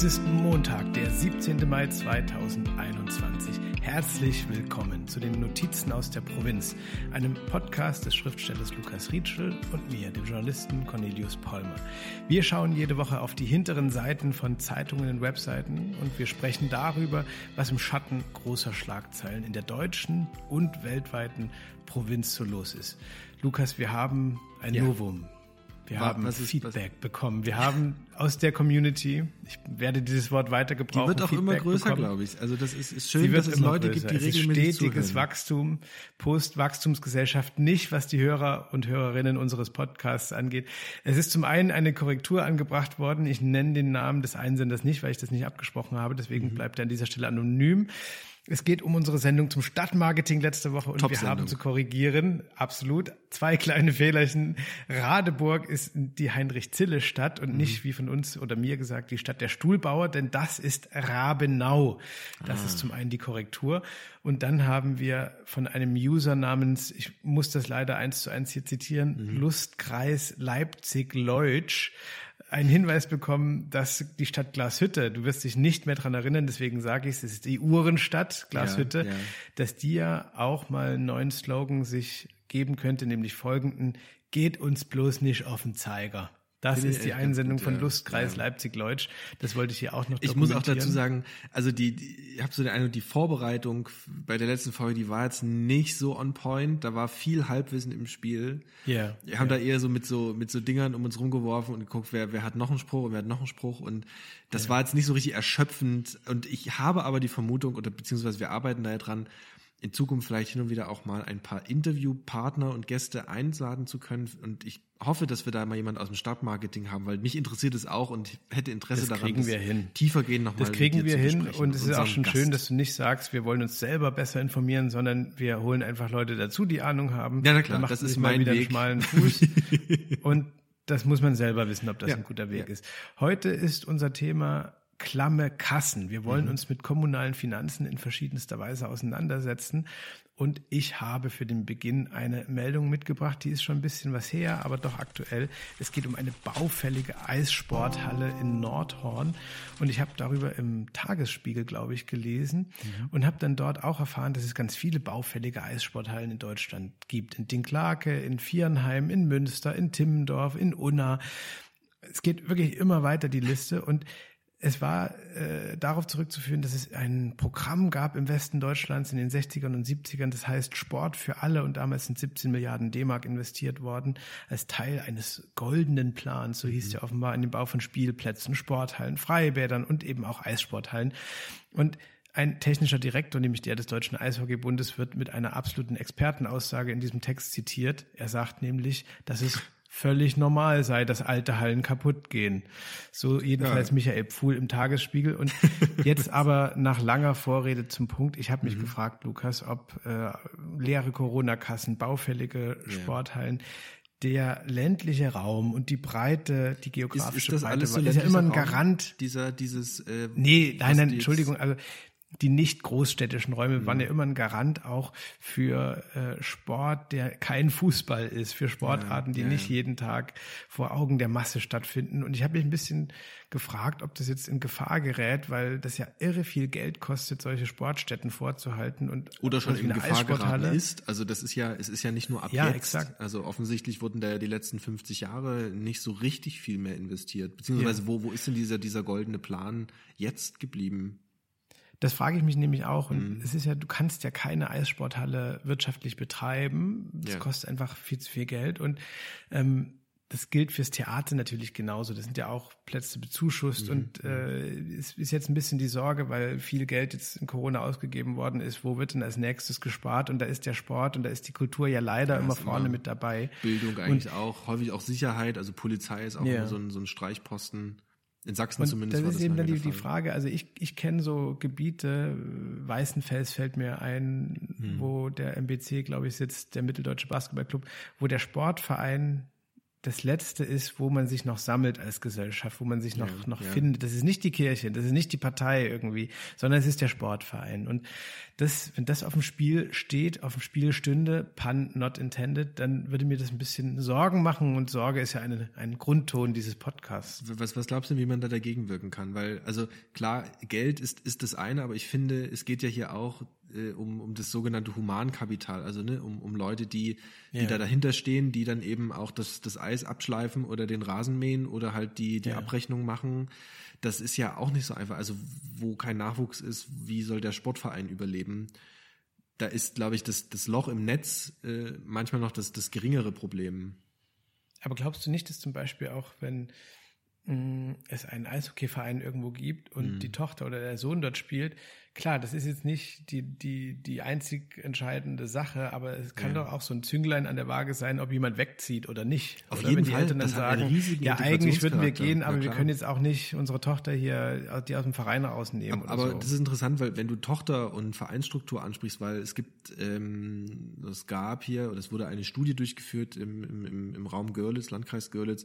Es ist Montag, der 17. Mai 2021. Herzlich willkommen zu den Notizen aus der Provinz, einem Podcast des Schriftstellers Lukas Rietschel und mir, dem Journalisten Cornelius Polmer. Wir schauen jede Woche auf die hinteren Seiten von Zeitungen und Webseiten und wir sprechen darüber, was im Schatten großer Schlagzeilen in der deutschen und weltweiten Provinz so los ist. Lukas, wir haben ein ja. Novum. Wir was, haben Feedback was? bekommen. Wir haben aus der Community, ich werde dieses Wort weiter gebrauchen. Die wird auch Feedback immer größer, glaube ich. Also das ist, ist schön, dass es Leute größer. gibt, die es regelmäßig ist stetiges zuhören. Wachstum, Postwachstumsgesellschaft, nicht was die Hörer und Hörerinnen unseres Podcasts angeht. Es ist zum einen eine Korrektur angebracht worden. Ich nenne den Namen des Einsenders nicht, weil ich das nicht abgesprochen habe. Deswegen mhm. bleibt er an dieser Stelle anonym. Es geht um unsere Sendung zum Stadtmarketing letzte Woche und wir haben zu korrigieren, absolut, zwei kleine Fehlerchen. Radeburg ist die Heinrich-Zille-Stadt und mhm. nicht, wie von uns oder mir gesagt, die Stadt der Stuhlbauer, denn das ist Rabenau. Das ah. ist zum einen die Korrektur. Und dann haben wir von einem User namens, ich muss das leider eins zu eins hier zitieren, mhm. Lustkreis Leipzig-Leutsch einen Hinweis bekommen, dass die Stadt Glashütte, du wirst dich nicht mehr dran erinnern, deswegen sage ich es, es ist die Uhrenstadt Glashütte, ja, ja. dass die ja auch mal einen neuen Slogan sich geben könnte, nämlich folgenden, geht uns bloß nicht auf den Zeiger. Das ist die Einsendung gut, von ja. Lustkreis ja. Leipzig-Leutsch. Das wollte ich hier auch noch Ich muss auch dazu sagen, also die, die ich habe so den Eindruck, die Vorbereitung bei der letzten Folge, die war jetzt nicht so on point. Da war viel Halbwissen im Spiel. Ja. Yeah, wir haben yeah. da eher so mit so mit so Dingern um uns rumgeworfen und geguckt, wer wer hat noch einen Spruch und wer hat noch einen Spruch und das yeah. war jetzt nicht so richtig erschöpfend. Und ich habe aber die Vermutung oder beziehungsweise wir arbeiten da ja dran, in Zukunft vielleicht hin und wieder auch mal ein paar Interviewpartner und Gäste einladen zu können. Und ich hoffe, dass wir da mal jemand aus dem Stadtmarketing haben, weil mich interessiert es auch und hätte Interesse das daran, wir hin. tiefer gehen nochmal. Das kriegen wir hin und es ist auch schon Gast. schön, dass du nicht sagst, wir wollen uns selber besser informieren, sondern wir holen einfach Leute dazu, die Ahnung haben. Ja, na klar, das ist mein wieder Weg. schmalen Fuß. und das muss man selber wissen, ob das ja. ein guter Weg ja. ist. Heute ist unser Thema klamme Kassen. Wir wollen mhm. uns mit kommunalen Finanzen in verschiedenster Weise auseinandersetzen. Und ich habe für den Beginn eine Meldung mitgebracht, die ist schon ein bisschen was her, aber doch aktuell. Es geht um eine baufällige Eissporthalle in Nordhorn. Und ich habe darüber im Tagesspiegel, glaube ich, gelesen mhm. und habe dann dort auch erfahren, dass es ganz viele baufällige Eissporthallen in Deutschland gibt. In Dinklake, in Viernheim, in Münster, in Timmendorf, in Unna. Es geht wirklich immer weiter die Liste und es war äh, darauf zurückzuführen, dass es ein Programm gab im Westen Deutschlands in den 60ern und 70ern, das heißt Sport für alle und damals sind 17 Milliarden D-Mark investiert worden als Teil eines goldenen Plans, so hieß mhm. der offenbar, in den Bau von Spielplätzen, Sporthallen, Freibädern und eben auch Eissporthallen. Und ein technischer Direktor, nämlich der des Deutschen Eishockeybundes, wird mit einer absoluten Expertenaussage in diesem Text zitiert. Er sagt nämlich, dass es völlig normal sei, dass alte Hallen kaputt gehen. So jedenfalls ja. Michael Pfuhl im Tagesspiegel. Und jetzt aber nach langer Vorrede zum Punkt. Ich habe mich mhm. gefragt, Lukas, ob äh, leere Corona-Kassen, baufällige Sporthallen, der ländliche Raum und die Breite, die geografische ist, ist das Breite, alles so ist ja immer ein Garant. Raum, dieser, dieses, äh, nee, nein, nein, Entschuldigung, also die nicht großstädtischen Räume mhm. waren ja immer ein Garant auch für äh, Sport, der kein Fußball ist, für Sportarten, die ja, nicht jeden Tag vor Augen der Masse stattfinden. Und ich habe mich ein bisschen gefragt, ob das jetzt in Gefahr gerät, weil das ja irre viel Geld kostet, solche Sportstätten vorzuhalten und oder schon in Gefahr geraten ist. Also das ist ja, es ist ja nicht nur ab ja, jetzt. Exakt. Also offensichtlich wurden da ja die letzten 50 Jahre nicht so richtig viel mehr investiert. Beziehungsweise ja. wo wo ist denn dieser dieser goldene Plan jetzt geblieben? Das frage ich mich nämlich auch. Und mhm. es ist ja, du kannst ja keine Eissporthalle wirtschaftlich betreiben. Das ja. kostet einfach viel zu viel Geld. Und ähm, das gilt fürs Theater natürlich genauso. Das sind ja auch Plätze bezuschusst mhm. und äh, es ist jetzt ein bisschen die Sorge, weil viel Geld jetzt in Corona ausgegeben worden ist. Wo wird denn als nächstes gespart? Und da ist der Sport und da ist die Kultur ja leider ja, immer vorne immer mit dabei. Bildung eigentlich und, auch, häufig auch Sicherheit. Also Polizei ist auch ja. immer so ein, so ein Streichposten. In Sachsen und zumindest. Das ist eben dann die, die Frage. Also ich, ich kenne so Gebiete, Weißenfels fällt mir ein, hm. wo der MBC, glaube ich, sitzt, der Mitteldeutsche Basketballclub, wo der Sportverein das Letzte ist, wo man sich noch sammelt als Gesellschaft, wo man sich noch, ja, noch ja. findet. Das ist nicht die Kirche, das ist nicht die Partei irgendwie, sondern es ist der Sportverein. Und das, wenn das auf dem Spiel steht, auf dem Spiel stünde, pun not intended, dann würde mir das ein bisschen Sorgen machen. Und Sorge ist ja eine, ein Grundton dieses Podcasts. Was, was glaubst du, wie man da dagegen wirken kann? Weil, also klar, Geld ist, ist das eine, aber ich finde, es geht ja hier auch äh, um, um das sogenannte Humankapital, also ne, um, um Leute, die, die ja. da dahinter stehen, die dann eben auch das, das Eis abschleifen oder den Rasen mähen oder halt die, die ja. Abrechnung machen. Das ist ja auch nicht so einfach. Also wo kein Nachwuchs ist, wie soll der Sportverein überleben? Da ist, glaube ich, das, das Loch im Netz äh, manchmal noch das, das geringere Problem. Aber glaubst du nicht, dass zum Beispiel auch, wenn mm, es einen Eishockeyverein irgendwo gibt und mhm. die Tochter oder der Sohn dort spielt, Klar, das ist jetzt nicht die, die, die einzig entscheidende Sache, aber es kann ja. doch auch so ein Zünglein an der Waage sein, ob jemand wegzieht oder nicht. Auf oder jeden wenn die Fall. Eltern dann sagen, ja, eigentlich würden wir gehen, aber wir können jetzt auch nicht unsere Tochter hier, die aus dem Verein rausnehmen. Aber, aber so. das ist interessant, weil wenn du Tochter und Vereinsstruktur ansprichst, weil es gibt, ähm, es gab hier, oder es wurde eine Studie durchgeführt im, im, im Raum Görlitz, Landkreis Görlitz,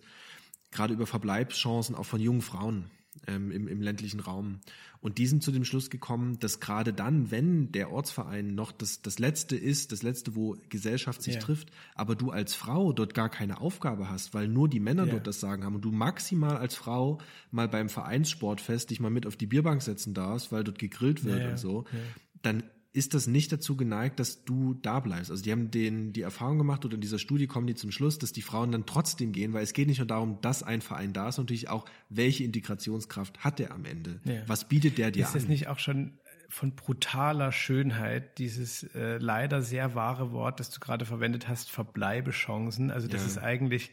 gerade über Verbleibschancen auch von jungen Frauen ähm, im, im ländlichen Raum. Und die sind zu dem Schluss gekommen, dass gerade dann, wenn der Ortsverein noch das, das Letzte ist, das Letzte, wo Gesellschaft sich ja. trifft, aber du als Frau dort gar keine Aufgabe hast, weil nur die Männer ja. dort das Sagen haben und du maximal als Frau mal beim Vereinssportfest dich mal mit auf die Bierbank setzen darfst, weil dort gegrillt wird ja, und so, dann ist das nicht dazu geneigt, dass du da bleibst. Also die haben den, die Erfahrung gemacht oder in dieser Studie kommen die zum Schluss, dass die Frauen dann trotzdem gehen, weil es geht nicht nur darum, dass ein Verein da ist, natürlich auch, welche Integrationskraft hat der am Ende? Ja. Was bietet der dir ist an? Ist das nicht auch schon von brutaler Schönheit, dieses äh, leider sehr wahre Wort, das du gerade verwendet hast, Verbleibechancen. Also das ja. ist eigentlich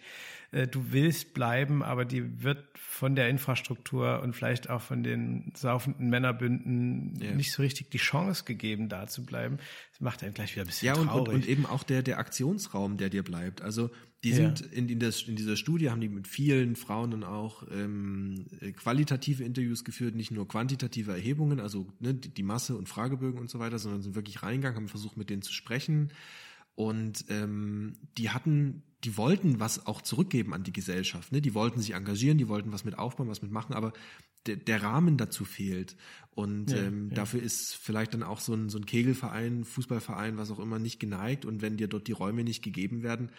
äh, du willst bleiben, aber die wird von der Infrastruktur und vielleicht auch von den saufenden Männerbünden ja. nicht so richtig die Chance gegeben, da zu bleiben. Das macht einen gleich wieder ein bisschen ja, und, traurig. Und, und eben auch der, der Aktionsraum, der dir bleibt. Also die sind ja. in, in, das, in dieser Studie haben die mit vielen Frauen dann auch ähm, qualitative Interviews geführt, nicht nur quantitative Erhebungen, also ne, die, die Masse und Fragebögen und so weiter, sondern sind wirklich reingegangen, haben versucht mit denen zu sprechen. Und ähm, die hatten die wollten was auch zurückgeben an die Gesellschaft. Ne? Die wollten sich engagieren, die wollten was mit aufbauen, was mit machen, aber der, der Rahmen dazu fehlt. Und ja, ähm, ja. dafür ist vielleicht dann auch so ein, so ein Kegelverein, Fußballverein, was auch immer, nicht geneigt. Und wenn dir dort die Räume nicht gegeben werden,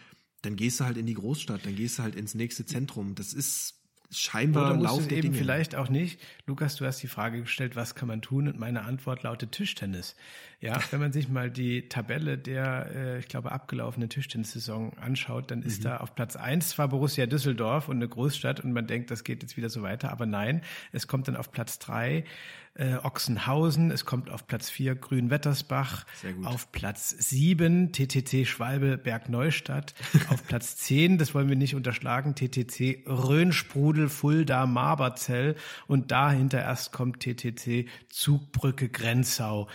dann gehst du halt in die Großstadt, dann gehst du halt ins nächste Zentrum. Das ist scheinbar Oder es eben Dinge. vielleicht auch nicht. Lukas, du hast die Frage gestellt, was kann man tun? Und meine Antwort lautet Tischtennis. Ja, wenn man sich mal die Tabelle der, äh, ich glaube, abgelaufenen Tischtennissaison anschaut, dann ist mhm. da auf Platz eins zwar Borussia Düsseldorf und eine Großstadt und man denkt, das geht jetzt wieder so weiter, aber nein, es kommt dann auf Platz drei äh, Ochsenhausen, es kommt auf Platz vier Grünwettersbach, auf Platz sieben TTC Schwalbe Bergneustadt, auf Platz zehn, das wollen wir nicht unterschlagen, TTC Rhönsprudel Fulda Marberzell und dahinter erst kommt TTC Zugbrücke Grenzau.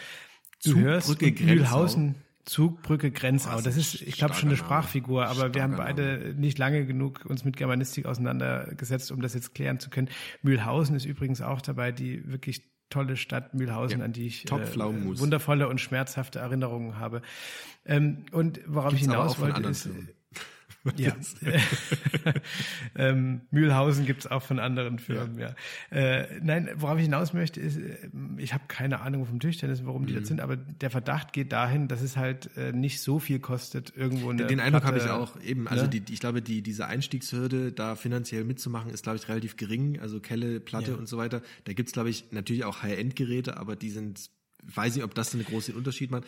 Du hörst Mühlhausen. Zugbrücke Grenzau. Das ist, ich glaube, schon eine Sprachfigur, aber wir haben beide nicht lange genug uns mit Germanistik auseinandergesetzt, um das jetzt klären zu können. Mühlhausen ist übrigens auch dabei, die wirklich tolle Stadt Mühlhausen, ja, an die ich äh, wundervolle und schmerzhafte Erinnerungen habe. Ähm, und worauf Gibt's ich hinaus wollte, ist, Filmen. Ja. ähm, Mühlhausen gibt's auch von anderen Firmen, ja. ja. Äh, nein, worauf ich hinaus möchte, ist, äh, ich habe keine Ahnung vom Tischtennis, warum die mhm. das sind, aber der Verdacht geht dahin, dass es halt äh, nicht so viel kostet, irgendwo eine Den Eindruck habe ich auch eben. Also ne? die, ich glaube, die, diese Einstiegshürde, da finanziell mitzumachen, ist, glaube ich, relativ gering. Also Kelle, Platte ja. und so weiter. Da gibt's glaube ich, natürlich auch High-End-Geräte, aber die sind weiß nicht, ob das einen großen Unterschied macht.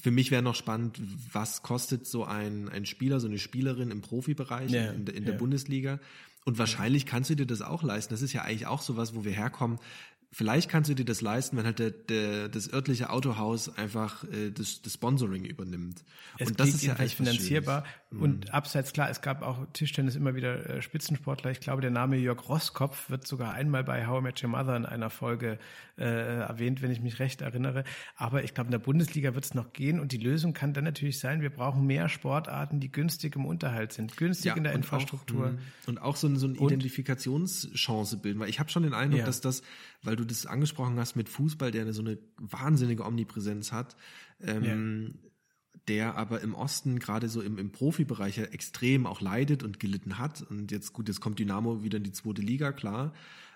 Für mich wäre noch spannend, was kostet so ein, ein Spieler, so eine Spielerin im Profibereich ja, in, in, der ja. Bundesliga. Und wahrscheinlich kannst du dir das auch leisten. Das ist ja eigentlich auch sowas, wo wir herkommen vielleicht kannst du dir das leisten, wenn halt der, der, das örtliche Autohaus einfach äh, das, das Sponsoring übernimmt. Es und das ist ja eigentlich finanzierbar. Und mhm. abseits, klar, es gab auch Tischtennis immer wieder äh, Spitzensportler. Ich glaube, der Name Jörg Rosskopf wird sogar einmal bei How I Met Your Mother in einer Folge äh, erwähnt, wenn ich mich recht erinnere. Aber ich glaube, in der Bundesliga wird es noch gehen. Und die Lösung kann dann natürlich sein, wir brauchen mehr Sportarten, die günstig im Unterhalt sind, günstig ja, in der Infrastruktur. Auch, mhm. und auch so, eine, so eine Identifikationschance bilden. Weil ich habe schon den Eindruck, ja. dass das weil du das angesprochen hast mit Fußball, der eine, so eine wahnsinnige Omnipräsenz hat. Ähm, ja. der aber im Osten gerade so im, im Profibereich ja extrem auch leidet und gelitten hat. Und jetzt gut, jetzt kommt Dynamo wieder in die zweite Liga, klar.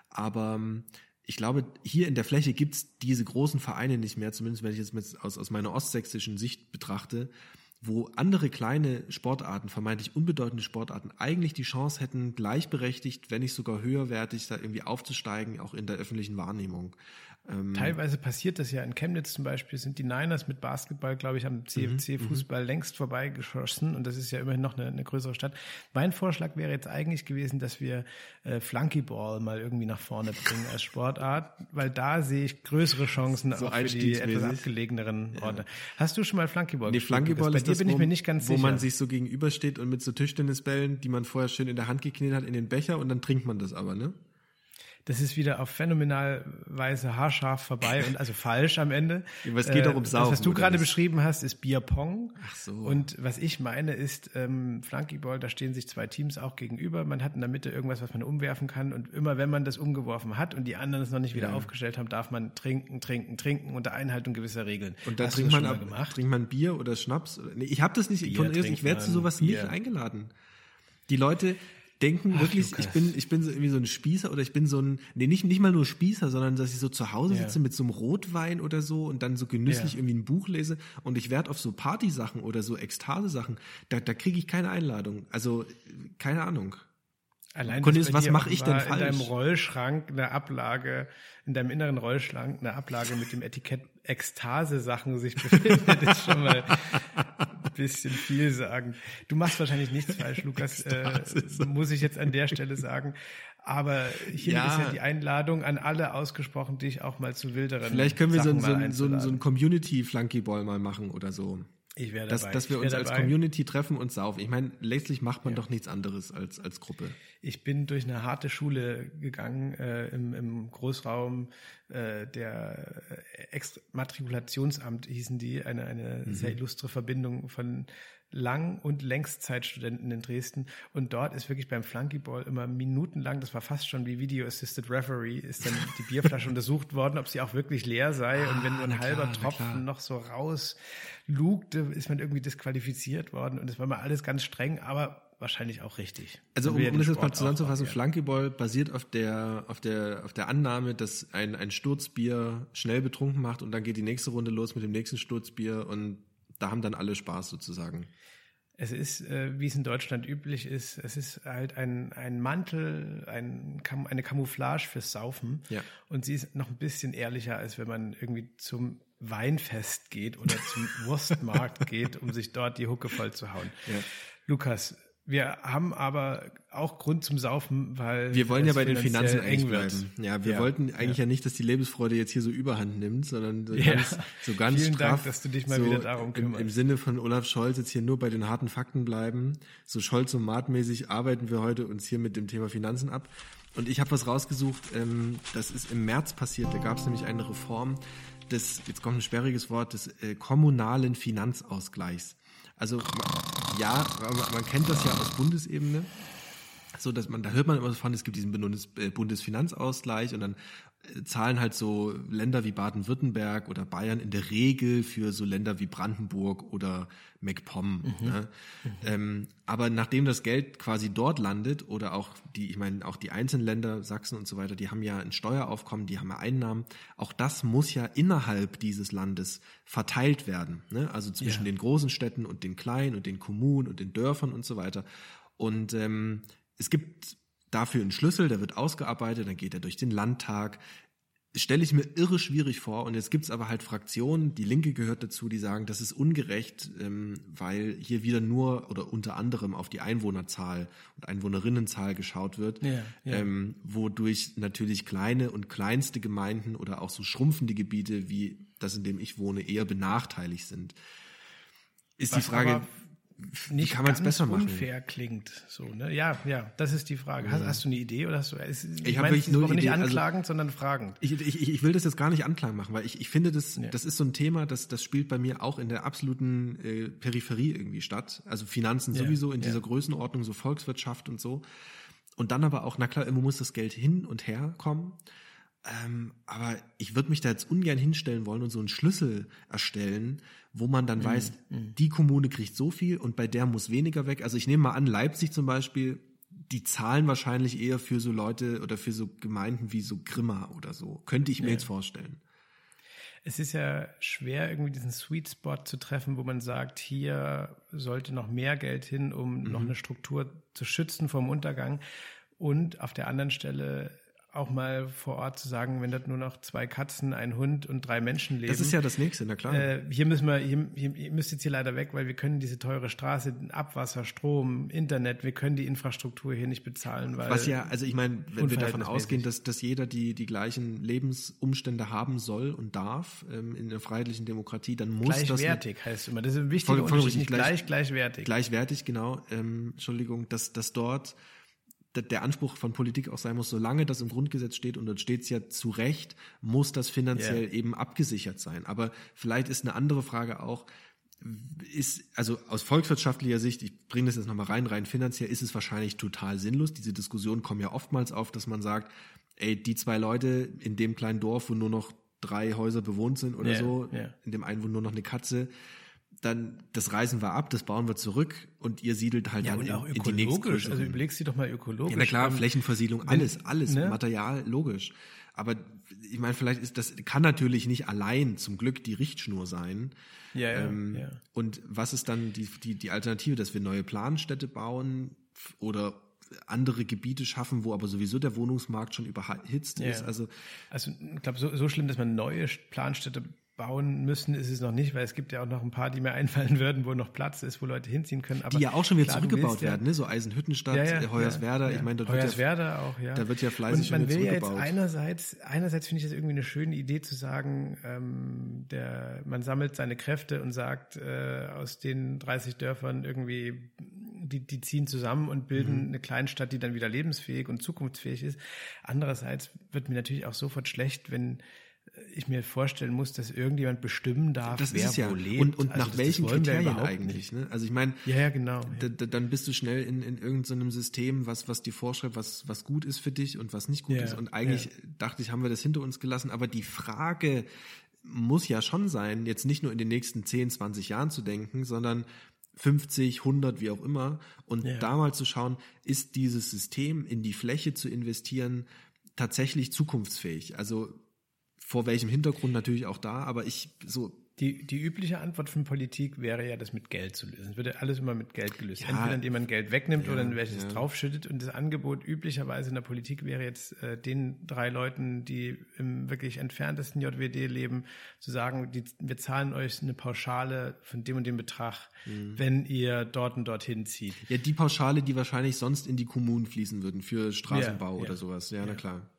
Aber ähm, ich glaube, hier in der Fläche gibt's diese großen Vereine nicht mehr, zumindest wenn ich jetzt aus, aus meiner ostsächsischen Sicht betrachte, wo andere kleine Sportarten, vermeintlich unbedeutende Sportarten, eigentlich die Chance hätten, gleichberechtigt, wenn nicht sogar höherwertig, da irgendwie aufzusteigen, auch in der öffentlichen Wahrnehmung. Ähm, Teilweise passiert das ja in Chemnitz zum Beispiel, sind die Niners mit Basketball, glaube ich, am CFC-Fußball mhm, längst vorbeigeschossen und das ist ja immerhin noch eine, eine, größere Stadt. Mein Vorschlag wäre jetzt eigentlich gewesen, dass wir äh, Flunkyball mal irgendwie nach vorne bringen als Sportart, weil da sehe ich größere Chancen so auch für die etwas abgelegeneren Orte. Ja. Hast du schon mal Flunkyball nee, gespielt? Flunkyball ist, bei das, bin wo, ich mir nicht ganz wo sicher. man sich so gegenübersteht und mit so Tischtennisbällen, die man vorher schön in der Hand geknetet hat, in den Becher und dann trinkt man das aber, ne? Das ist wieder auf phänomenalweise haarscharf vorbei und also falsch am Ende. Aber es geht doch um äh, Saufen. Das, was du gerade beschrieben hast, ist Bierpong. Ach so. Und was ich meine ist ähm, Flunkyball, da stehen sich zwei Teams auch gegenüber. Man hat in der Mitte irgendwas, was man umwerfen kann und immer wenn man das umgeworfen hat und die anderen es noch nicht wieder ja. aufgestellt haben, darf man trinken, trinken, trinken unter Einhaltung gewisser Regeln. Und da trinkt man, ab, trinkt man Bier oder Schnaps? Nee, ich habe das nicht, Bier, ich werde zu sowas Bier. nicht eingeladen. Die Leute, denken Ach, wirklich, ich bin, ich bin so irgendwie so ein Spießer oder ich bin so ein, nee, nicht, nicht mal nur Spießer, sondern dass ich so zu Hause sitze mit so einem Rotwein oder so und dann so genüsslich ja. irgendwie ein Buch lese und ich werde auf so Partysachen oder so Ekstase-Sachen, da, da kriege ich keine Einladung. Also, keine Ahnung. Allein Cornelis, was mache ich denn falsch? In deinem Rollschrank eine Ablage, in deinem inneren Rollschrank eine Ablage mit dem Etikett Ekstase-Sachen sich befindet, ist schon mal bisschen viel sagen. Du machst wahrscheinlich nichts falsch, Lukas, äh, muss ich jetzt an der Stelle sagen. Aber hier ja. ist ja die Einladung an alle ausgesprochen, dich auch mal zu wilderen. Vielleicht können wir Sachen so, ein, so, so ein Community-Flunkyball mal machen oder so. Ich wäre dabei. Dass, dass wir uns als Community treffen und saufen. Ich meine, letztlich macht man ja. doch nichts anderes als, als Gruppe. Ich bin durch eine harte Schule gegangen äh, im, im Großraum äh, der Exmatrikulationsamt hießen die, eine, eine mhm. sehr illustre Verbindung von Lang- und Längszeitstudenten in Dresden. Und dort ist wirklich beim Flunkyball immer minutenlang, das war fast schon wie Video Assisted Referee, ist dann die Bierflasche untersucht worden, ob sie auch wirklich leer sei. Ah, und wenn nur ein halber klar, Tropfen noch so rauslugte, ist man irgendwie disqualifiziert worden. Und es war mal alles ganz streng, aber wahrscheinlich auch richtig. Also um, um das jetzt mal zusammenzufassen, Flunkyball basiert auf der, auf der, auf der Annahme, dass ein, ein Sturzbier schnell betrunken macht und dann geht die nächste Runde los mit dem nächsten Sturzbier und da haben dann alle Spaß sozusagen. Es ist, äh, wie es in Deutschland üblich ist, es ist halt ein, ein Mantel, ein, eine Camouflage fürs Saufen. Ja. Und sie ist noch ein bisschen ehrlicher, als wenn man irgendwie zum Weinfest geht oder zum Wurstmarkt geht, um sich dort die Hucke voll zu hauen. Ja. Lukas, wir haben aber auch Grund zum Saufen, weil wir wollen ja bei den Finanzen eng bleiben. Ja, wir ja, wollten eigentlich ja. ja. nicht, dass die Lebensfreude jetzt hier so Überhand nimmt, sondern so ja. ganz, so ganz Vielen straff, Dank, dass du dich mal so wieder darum kümmerst. Im, Im, Sinne von Olaf Scholz jetzt hier nur bei den harten Fakten bleiben. So Scholz und Maat-mäßig arbeiten wir heute uns hier mit dem Thema Finanzen ab. Und ich habe was rausgesucht, ähm, das ist im März passiert. Da gab es nämlich eine Reform des, jetzt kommt ein sperriges Wort, des äh, kommunalen Finanzausgleichs. Also ja, man kennt das ja aus Bundesebene. So, dass man, da hört man immer von, es gibt diesen Bundes, äh, Bundesfinanzausgleich und dann äh, zahlen halt so Länder wie Baden-Württemberg oder Bayern in der Regel für so Länder wie Brandenburg oder MacPom. Mhm. Ne? Mhm. Ähm, aber nachdem das Geld quasi dort landet oder auch die, ich meine, auch die einzelnen Länder, Sachsen und so weiter, die haben ja ein Steueraufkommen, die haben ja Einnahmen. Auch das muss ja innerhalb dieses Landes verteilt werden. Ne? Also zwischen ja. den großen Städten und den kleinen und den Kommunen und den Dörfern und so weiter. Und ähm, es gibt dafür einen Schlüssel, der wird ausgearbeitet, dann geht er durch den Landtag. Das stelle ich mir irre schwierig vor. Und jetzt gibt es aber halt Fraktionen, die Linke gehört dazu, die sagen, das ist ungerecht, ähm, weil hier wieder nur oder unter anderem auf die Einwohnerzahl und Einwohnerinnenzahl geschaut wird, ja, ja. Ähm, wodurch natürlich kleine und kleinste Gemeinden oder auch so schrumpfende Gebiete wie das, in dem ich wohne, eher benachteiligt sind. Ist Was die Frage, nicht kann man es besser machen? unfair klingt. So, ne? Ja, ja, das ist die Frage. Hast, hast du eine Idee oder hast du? Ich, ich habe wirklich nur nicht anklagend, also, sondern fragend. Ich, ich, ich will das jetzt gar nicht anklagen machen, weil ich, ich finde, das, ja. das ist so ein Thema, das, das spielt bei mir auch in der absoluten äh, Peripherie irgendwie statt. Also Finanzen ja, sowieso in ja. dieser Größenordnung, so Volkswirtschaft und so. Und dann aber auch, na klar, immer muss das Geld hin und her kommen. Ähm, aber ich würde mich da jetzt ungern hinstellen wollen und so einen Schlüssel erstellen, wo man dann mhm. weiß, mhm. die Kommune kriegt so viel und bei der muss weniger weg. Also ich nehme mal an, Leipzig zum Beispiel, die zahlen wahrscheinlich eher für so Leute oder für so Gemeinden wie so Grimma oder so. Könnte ich mir ja. jetzt vorstellen. Es ist ja schwer, irgendwie diesen Sweet Spot zu treffen, wo man sagt, hier sollte noch mehr Geld hin, um mhm. noch eine Struktur zu schützen vom Untergang. Und auf der anderen Stelle auch mal vor Ort zu sagen, wenn dort nur noch zwei Katzen, ein Hund und drei Menschen leben. Das ist ja das nächste, na klar. Äh, hier müssen wir, hier, hier, ihr müsst jetzt hier leider weg, weil wir können diese teure Straße, Abwasser, Strom, Internet, wir können die Infrastruktur hier nicht bezahlen, weil. Was ja, also ich meine, wenn wir davon ausgehen, dass, dass jeder die, die gleichen Lebensumstände haben soll und darf ähm, in einer freiheitlichen Demokratie, dann muss gleichwertig das. Gleichwertig heißt immer. Das ist ein wichtiger voll, voll Unterschied. Nicht gleich, gleich, gleichwertig. Gleichwertig, genau. Ähm, Entschuldigung, dass, dass dort der Anspruch von Politik auch sein muss, solange das im Grundgesetz steht, und dort steht es ja zu Recht, muss das finanziell yeah. eben abgesichert sein. Aber vielleicht ist eine andere Frage auch, ist, also aus volkswirtschaftlicher Sicht, ich bringe das jetzt nochmal rein, rein finanziell ist es wahrscheinlich total sinnlos. Diese Diskussionen kommen ja oftmals auf, dass man sagt, ey, die zwei Leute in dem kleinen Dorf, wo nur noch drei Häuser bewohnt sind oder yeah, so, yeah. in dem einen wo nur noch eine Katze, dann das Reisen war ab, das bauen wir zurück und ihr siedelt halt ja, dann in, in, die nächste Also überlegst du doch mal ökologisch. Ja, na klar, Flächenversiedlung, alles, alles, ne? Material, logisch. Aber ich meine, vielleicht ist das, kann natürlich nicht allein zum Glück die Richtschnur sein. Ja, ja, ähm, ja. Und was ist dann die, die, die Alternative, dass wir neue Planstädte bauen oder andere Gebiete schaffen, wo aber sowieso der Wohnungsmarkt schon überhitzt ja. ist. Also, also ich glaube, so, so schlimm, dass man neue Planstädte bauen müssen ist es noch nicht, weil es gibt ja auch noch ein paar, die mir einfallen würden, wo noch Platz ist, wo Leute hinziehen können. Aber die ja auch schon wieder klar, zurückgebaut werden, ne? so Eisenhüttenstadt, ja, ja, Hoyerswerda. Ja, ich meine, Hoyerswerda ja, auch, ja. Da wird ja fleißig Und man will ja jetzt einerseits, einerseits finde ich das irgendwie eine schöne Idee zu sagen, ähm, der, man sammelt seine Kräfte und sagt, äh, aus den 30 Dörfern irgendwie, die, die ziehen zusammen und bilden mhm. eine Kleinstadt, die dann wieder lebensfähig und zukunftsfähig ist. Andererseits wird mir natürlich auch sofort schlecht, wenn ich mir vorstellen muss, dass irgendjemand bestimmen darf, das wer ist ja. wo lebt. Und, und also nach welchen Kriterien eigentlich? Ne? Also ich meine, ja, ja, genau. Ja. dann bist du schnell in, in irgendeinem System, was, was dir vorschreibt, was, was gut ist für dich und was nicht gut ja, ist. Und eigentlich dachte ich, haben wir das hinter uns gelassen. Aber die Frage muss ja schon sein, jetzt nicht nur in den nächsten 10, 20 Jahren zu denken, sondern 50, 100, wie auch immer. Und da mal zu schauen, ist dieses System in die Fläche zu investieren tatsächlich zukunftsfähig? Also vor welchem Hintergrund natürlich auch da, aber ich so. Die, die übliche Antwort von Politik wäre ja, das mit Geld zu lösen. Es wird ja alles immer mit Geld gelöst. Ja, Entweder indem man Geld wegnimmt ja, oder in welches ja. draufschüttet. Und das Angebot üblicherweise in der Politik wäre jetzt äh, den drei Leuten, die im wirklich entferntesten JWD leben, zu sagen, die, wir zahlen euch eine Pauschale von dem und dem Betrag, mhm. wenn ihr dort und dorthin zieht. Ja, die Pauschale, die wahrscheinlich sonst in die Kommunen fließen würden für Straßenbau oder sowas. Ja, na klar.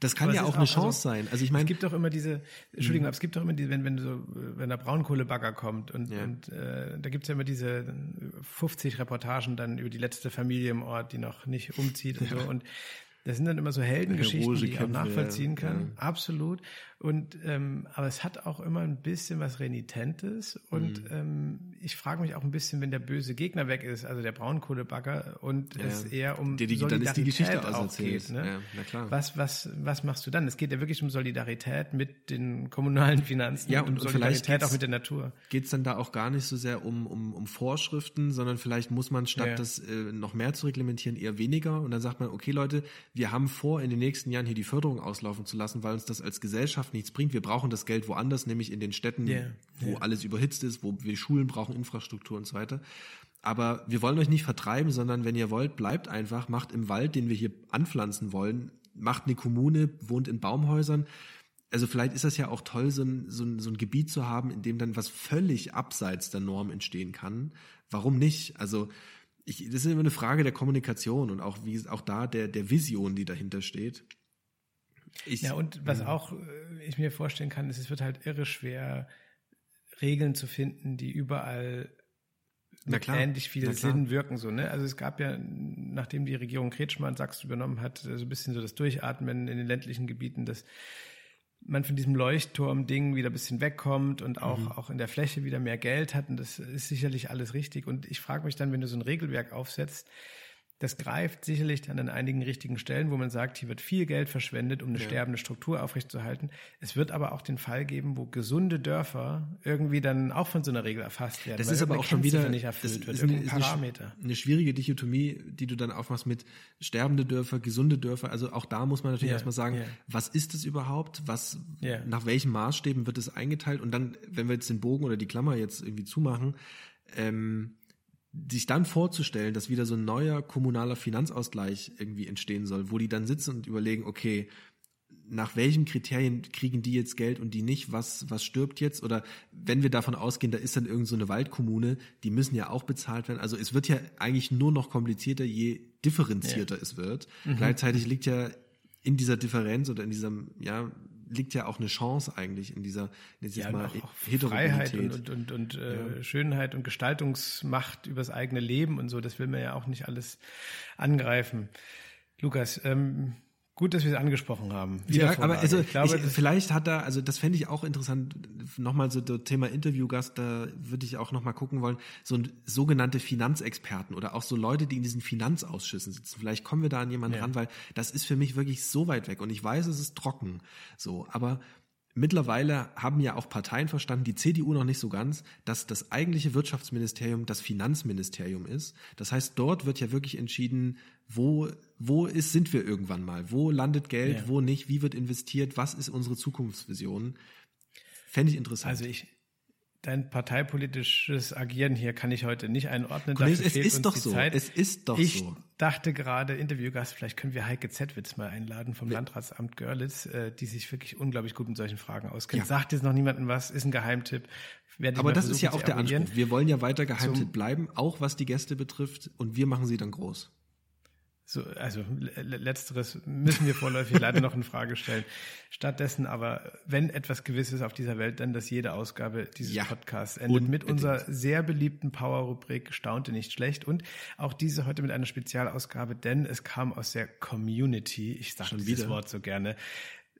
Das kann Aber ja auch eine Chance also, sein. Also ich meine, es gibt doch immer diese, Entschuldigung, aber es gibt doch immer die, wenn wenn so, wenn der Braunkohlebagger kommt und, ja. und äh, da gibt's ja immer diese 50 Reportagen dann über die letzte Familie im Ort, die noch nicht umzieht und so und das sind dann immer so Heldengeschichten, die ich auch nachvollziehen kann. Ja. Absolut. Und ähm, aber es hat auch immer ein bisschen was Renitentes. Und mhm. ähm, ich frage mich auch ein bisschen, wenn der böse Gegner weg ist, also der Braunkohlebagger, und ja. es eher um die, die, Solidarität dann ist die Geschichte auch geht. Ne? Ja, na klar. Was, was, was machst du dann? Es geht ja wirklich um Solidarität mit den kommunalen Finanzen ja, und, und um Solidarität auch mit der Natur. Geht es dann da auch gar nicht so sehr um, um, um Vorschriften, sondern vielleicht muss man statt das äh, noch mehr zu reglementieren eher weniger. Und dann sagt man, okay Leute, wir haben vor, in den nächsten Jahren hier die Förderung auslaufen zu lassen, weil uns das als Gesellschaft nichts bringt. Wir brauchen das Geld woanders, nämlich in den Städten, yeah, wo yeah. alles überhitzt ist, wo wir Schulen brauchen, Infrastruktur und so weiter. Aber wir wollen euch nicht vertreiben, sondern wenn ihr wollt, bleibt einfach, macht im Wald, den wir hier anpflanzen wollen, macht eine Kommune, wohnt in Baumhäusern. Also vielleicht ist das ja auch toll, so ein, so, ein, so ein Gebiet zu haben, in dem dann was völlig abseits der Norm entstehen kann. Warum nicht? Also ich, das ist immer eine Frage der Kommunikation und auch wie auch da der der Vision, die dahinter steht. Ich, ja, und was auch äh, ich mir vorstellen kann, ist, es wird halt irre schwer, Regeln zu finden, die überall mit ähnlich viel Sinn wirken. So, ne? Also es gab ja, nachdem die Regierung Kretschmann Sachs übernommen hat, so ein bisschen so das Durchatmen in den ländlichen Gebieten, dass man von diesem Leuchtturm-Ding wieder ein bisschen wegkommt und auch, mhm. auch in der Fläche wieder mehr Geld hat. Und das ist sicherlich alles richtig. Und ich frage mich dann, wenn du so ein Regelwerk aufsetzt, Das greift sicherlich dann an einigen richtigen Stellen, wo man sagt, hier wird viel Geld verschwendet, um eine ja. sterbende Struktur aufrechtzuerhalten. Es wird aber auch den Fall geben, wo gesunde Dörfer irgendwie dann auch von so einer Regel erfasst werden. Das ist aber auch schon wieder nicht erfüllt wird, eine, Parameter. Eine, schwierige Dichotomie, die du dann aufmachst mit sterbende Dörfer, gesunde Dörfer. Also auch da muss man natürlich ja. erstmal sagen, ja. was ist es überhaupt? Was, nach welchen Maßstäben wird es eingeteilt? Und dann, wenn wir jetzt den Bogen oder die Klammer jetzt irgendwie zumachen, ähm, sich dann vorzustellen, dass wieder so ein neuer kommunaler Finanzausgleich irgendwie entstehen soll, wo die dann sitzen und überlegen, okay, nach welchen Kriterien kriegen die jetzt Geld und die nicht? Was, was stirbt jetzt? Oder wenn wir davon ausgehen, da ist dann irgend so eine Waldkommune, die müssen ja auch bezahlt werden. Also es wird ja eigentlich nur noch komplizierter, je differenzierter ja. es wird. Mhm. Gleichzeitig liegt ja in dieser Differenz oder in diesem, ja, liegt ja auch eine Chance eigentlich in dieser, in ja, mal Freiheit und, und, und, und äh, ja. Schönheit und Gestaltungsmacht übers eigene Leben und so. Das will man ja auch nicht alles angreifen. Lukas, ähm, Gut, dass wir es angesprochen haben. Ja, aber also ich glaube, ich, vielleicht hat da, also das fände ich auch interessant, nochmal so das Thema Interviewgast, da würde ich auch nochmal gucken wollen, so ein, sogenannte Finanzexperten oder auch so Leute, die in diesen Finanzausschüssen sitzen. Vielleicht kommen wir da an jemanden ja. ran, weil das ist für mich wirklich so weit weg und ich weiß, es ist trocken. So, aber Mittlerweile haben ja auch Parteien verstanden, die CDU noch nicht so ganz, dass das eigentliche Wirtschaftsministerium das Finanzministerium ist. Das heißt, dort wird ja wirklich entschieden, wo, wo ist, sind wir irgendwann mal? Wo landet Geld, ja. wo nicht? Wie wird investiert? Was ist unsere Zukunftsvision? Fände ich interessant. Also ich, dein parteipolitisches Agieren hier kann ich heute nicht einordnen. Kollege, es ist doch so. Zeit. Es ist doch ich so. Ich dachte gerade, Interviewgast, vielleicht können wir Heike Zetwitz mal einladen vom. Landratsamt Görlitz, äh, die sich wirklich unglaublich gut mit solchen Fragen auskennt. Ja. Sagt jetzt noch niemandem was, ist ein Geheimtipp. Aber das ist ja auch der Anspruch. Wir wollen ja weiter Geheimtipp bleiben, auch was die Gäste betrifft, und wir machen sie dann groß. So, also letzteres müssen wir vorläufig leider noch in Frage stellen. Stattdessen aber, wenn etwas gewiss ist auf dieser Welt, dann, dass jede Ausgabe dieses ja, Podcasts endet. Mit unserer sehr beliebten Power-Rubrik Staunte nicht schlecht. Und auch diese heute mit einer Spezialausgabe, denn es kam aus der Community, ich sage dieses Wort so gerne,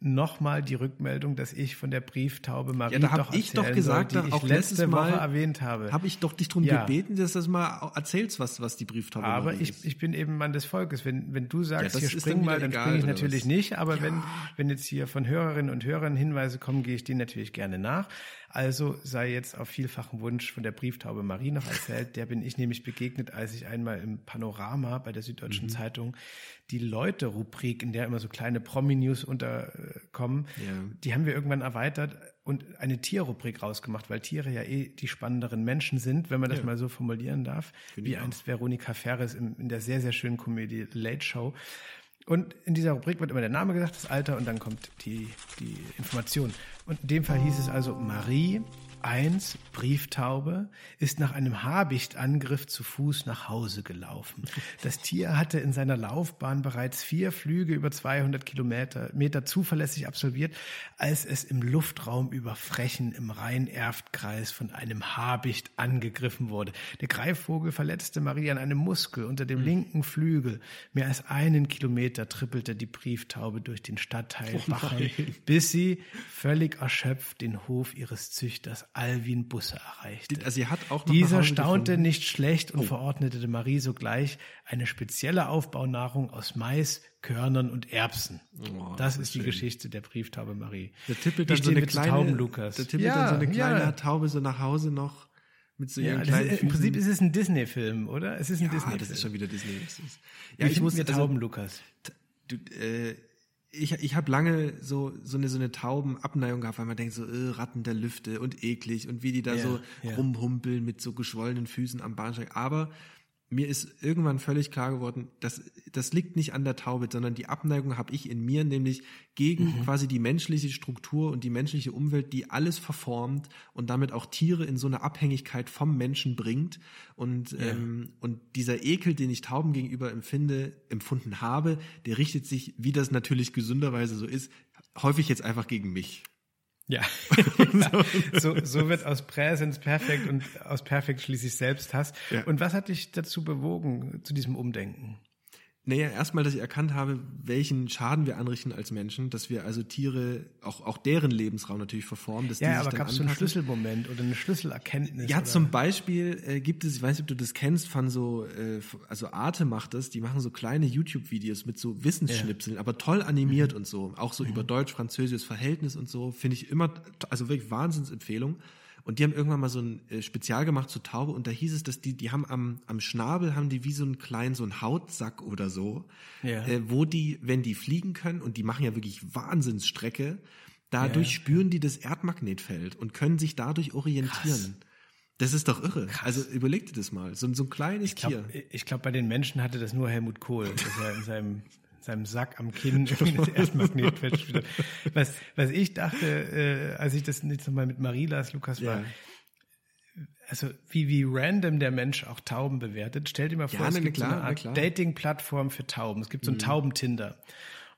nochmal die Rückmeldung, dass ich von der Brieftaube Marie ja, da hab doch ich doch gesagt, soll, die ich letzte Mal Woche erwähnt habe. Habe ich doch dich darum ja. gebeten, dass du das mal erzählst, was, was die Brieftaube aber Marie ich, ist. Aber ich bin eben Mann des Volkes. Wenn, wenn du sagst, ja, hier spring mal, dann springe ich natürlich was? nicht. Aber ja. wenn, wenn jetzt hier von Hörerinnen und Hörern Hinweise kommen, gehe ich denen natürlich gerne nach. Also sei jetzt auf vielfachen Wunsch von der Brieftaube Marie noch erzählt. Der bin ich nämlich begegnet, als ich einmal im Panorama bei der Süddeutschen mhm. Zeitung die Leute-Rubrik, in der immer so kleine Promi-News unterkommen, ja. die haben wir irgendwann erweitert und eine Tierrubrik rausgemacht, weil Tiere ja eh die spannenderen Menschen sind, wenn man das ja. mal so formulieren darf, Find wie einst Veronika Ferres in, in der sehr, sehr schönen Komödie Late Show. Und in dieser Rubrik wird immer der Name gesagt, das Alter und dann kommt die, die Information. Und in dem Fall hieß es also Marie 1, Brieftaube, ist nach einem Habichtangriff zu Fuß nach Hause gelaufen. Das Tier hatte in seiner Laufbahn bereits vier Flüge über 200 Kilometer Meter zuverlässig absolviert, als es im Luftraum über Frechen im Rhein-Erft-Kreis von einem Habicht angegriffen wurde. Der Greifvogel verletzte Marie an einem Muskel unter dem hm. linken Flügel. Mehr als einen Kilometer trippelte die Brieftaube durch den Stadtteil oh Bachel, bis sie völlig erschöpft den Hof ihres Züchters Alwin Busse erreichte. Also sie hat auch Dieser staunte gefunden. nicht schlecht und oh. verordnete Marie sogleich eine spezielle Aufbaunahrung aus Mais, Körnern und Erbsen. Oh, das, ist schön. die Geschichte der Brieftaube Marie. Der tippelt dann so eine kleine, Tauben, Lukas. Der tippelt ja, dann so eine kleine ja. Taube so nach Hause noch mit so ja, kleinen ist, Im Prinzip ist es ein Disney-Film, oder? Es ist ein ja, Disney-Film. das ist schon wieder Disney. Ja, ich muss mir also, Tauben, Lukas. Du, äh, ich, ich habe lange so, so eine, so eine Taubenabneigung gehabt, weil man denkt so, äh, Ratten der Lüfte und eklig und wie die da ja, so ja. rumhumpeln mit so geschwollenen Füßen am Bahnsteig. Aber mir ist irgendwann völlig klar geworden, dass das liegt nicht an der Taube, sondern die Abneigung habe ich in mir, nämlich gegen mhm. quasi die menschliche Struktur und die menschliche Umwelt, die alles verformt und damit auch Tiere in so eine Abhängigkeit vom Menschen bringt. Und, ja. ähm, und dieser Ekel, den ich Tauben gegenüber empfinde, empfunden habe, der richtet sich, wie das natürlich gesünderweise so ist, häufig jetzt einfach gegen mich. Ja, so, so wird aus Präsens perfekt und aus perfekt schließlich Selbsthass. Ja. Und was hat dich dazu bewogen, zu diesem Umdenken? Naja, erstmal, dass ich erkannt habe, welchen Schaden wir anrichten als Menschen, dass wir also Tiere, auch, auch deren Lebensraum natürlich verformen. Dass ja, die sich aber dann gab es so einen Schlüsselmoment oder eine Schlüsselerkenntnis? Ja, oder? zum Beispiel äh, gibt es, ich weiß nicht, ob du das kennst, von so, äh, also Arte macht das, die machen so kleine YouTube-Videos mit so Wissensschnipseln, ja. aber toll animiert mhm. und so, auch so mhm. über deutsch-französisches Verhältnis und so, finde ich immer, also wirklich Wahnsinnsempfehlung. Und die haben irgendwann mal so ein äh, Spezial gemacht zur Taube und da hieß es, dass die, die haben am, am Schnabel haben die wie so einen kleinen, so einen Hautsack oder so, ja. äh, wo die, wenn die fliegen können und die machen ja wirklich Wahnsinnsstrecke, dadurch ja, spüren die das Erdmagnetfeld und können sich dadurch orientieren. Krass. Das ist doch irre. Krass. Also überleg dir das mal. So, so ein kleines ich glaub, Tier. Ich glaube, bei den Menschen hatte das nur Helmut Kohl, dass er in seinem seinem Sack am Kinn das Erdmagnetfeld spürt. Was, was ich dachte, äh, als ich das jetzt nochmal mit Marilas Lukas war, ja. also wie, wie random der Mensch auch Tauben bewertet. Stell dir mal vor, ja, es gibt klar, so eine Art Dating-Plattform für Tauben. Es gibt so ein mhm. Taubentinder.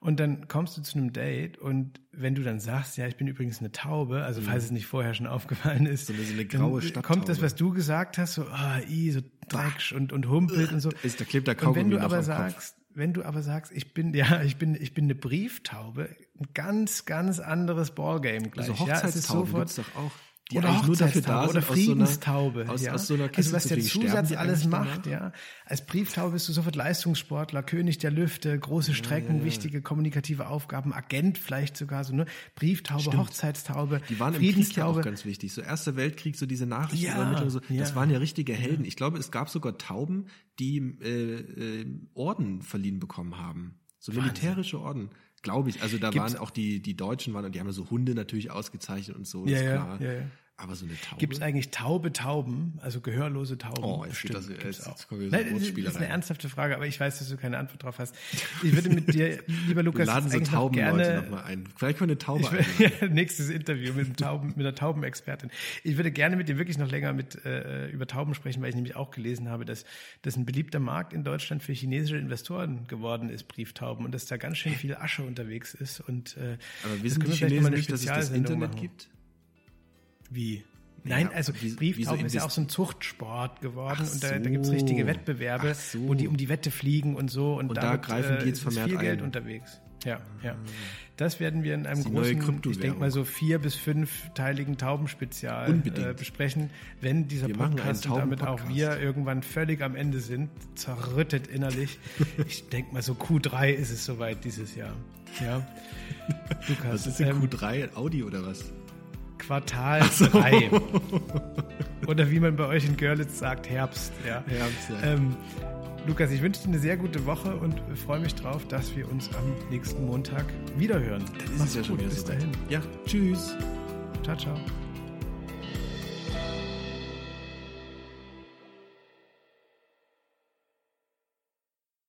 Und dann kommst du zu einem Date und wenn du dann sagst, ja, ich bin übrigens eine Taube, also mhm. falls es nicht vorher schon aufgefallen ist, so eine, graue dann kommt das, was du gesagt hast, so, ah, oh, i, so Dreck und, und humpelt und so. Ist, da klebt der Kaugummi Und wenn du aber sagst, wenn du aber sagst, ich bin, ja, ich bin, ich bin eine Brieftaube, ein ganz, ganz anderes Ballgame gleich. Also Hochzeitstaube ja, gibt's doch auch die oder eigentlich nur dafür da sind, oder Friedenstaube. Aus, so ja. aus so einer Kiste also was der Zusatz alles macht, ja. Als Brieftaube bist du sofort Leistungssportler, König der Lüfte, große Strecken, ja, ja, wichtige kommunikative Aufgaben, Agent vielleicht sogar so, ne? Brieftaube, Stimmt. Hochzeitstaube, Die waren im Krieg auch ganz wichtig. So Erster Weltkrieg, so diese Nachrichtenübermittlung, so, das waren ja richtige Helden. Ich glaube, es gab sogar Tauben, die äh, äh, Orden verliehen bekommen haben. So militärische Orden. Glaube ich. Also da Gibt's waren auch die, die Deutschen waren, und die haben so Hunde natürlich ausgezeichnet und so, ja, ist klar. Ja, ja. Aber so eine Taube. Gibt es eigentlich taube Tauben, also gehörlose Tauben? Oh, jetzt Bestimmt, das, jetzt, jetzt kommen wir so Nein, das ist eine ernsthafte Frage, aber ich weiß, dass du keine Antwort drauf hast. Ich würde mit dir, lieber Lukas, laden so Tauben noch gerne, Leute noch mal ein. Vielleicht können wir eine Taube ich, ja, Nächstes Interview mit, einem Tauben, mit einer Taubenexpertin. Ich würde gerne mit dir wirklich noch länger mit äh, über Tauben sprechen, weil ich nämlich auch gelesen habe, dass das ein beliebter Markt in Deutschland für chinesische Investoren geworden ist, Brieftauben, und dass da ganz schön viel Asche unterwegs ist. Und, äh, aber wissen die Chinesen nicht, dass es das Internet machen. gibt? Wie? Nein, ja, also wie, Brieftauben so ist ja auch so ein Zuchtsport geworden so. und da, da gibt es richtige Wettbewerbe, so. wo die um die Wette fliegen und so und, und da greifen die jetzt äh, vermehrt viel Geld ein. unterwegs. Ja, ja. Das werden wir in einem großen, ich denke mal so vier bis fünfteiligen Taubenspezial äh, besprechen, wenn dieser wir Podcast und damit auch wir irgendwann völlig am Ende sind, zerrüttet innerlich. ich denke mal so Q3 ist es soweit dieses Jahr. Ja. Lukas, was ist denn ähm, Q3? Audi oder was? Quartal 3. Oder wie man bei euch in Görlitz sagt, Herbst. Ja. Herbst, ja. Ähm, Lukas, ich wünsche dir eine sehr gute Woche und freue mich drauf, dass wir uns am nächsten Montag wiederhören. Das ist ja schon wieder Bis dahin. Ja, tschüss. Ciao, ciao.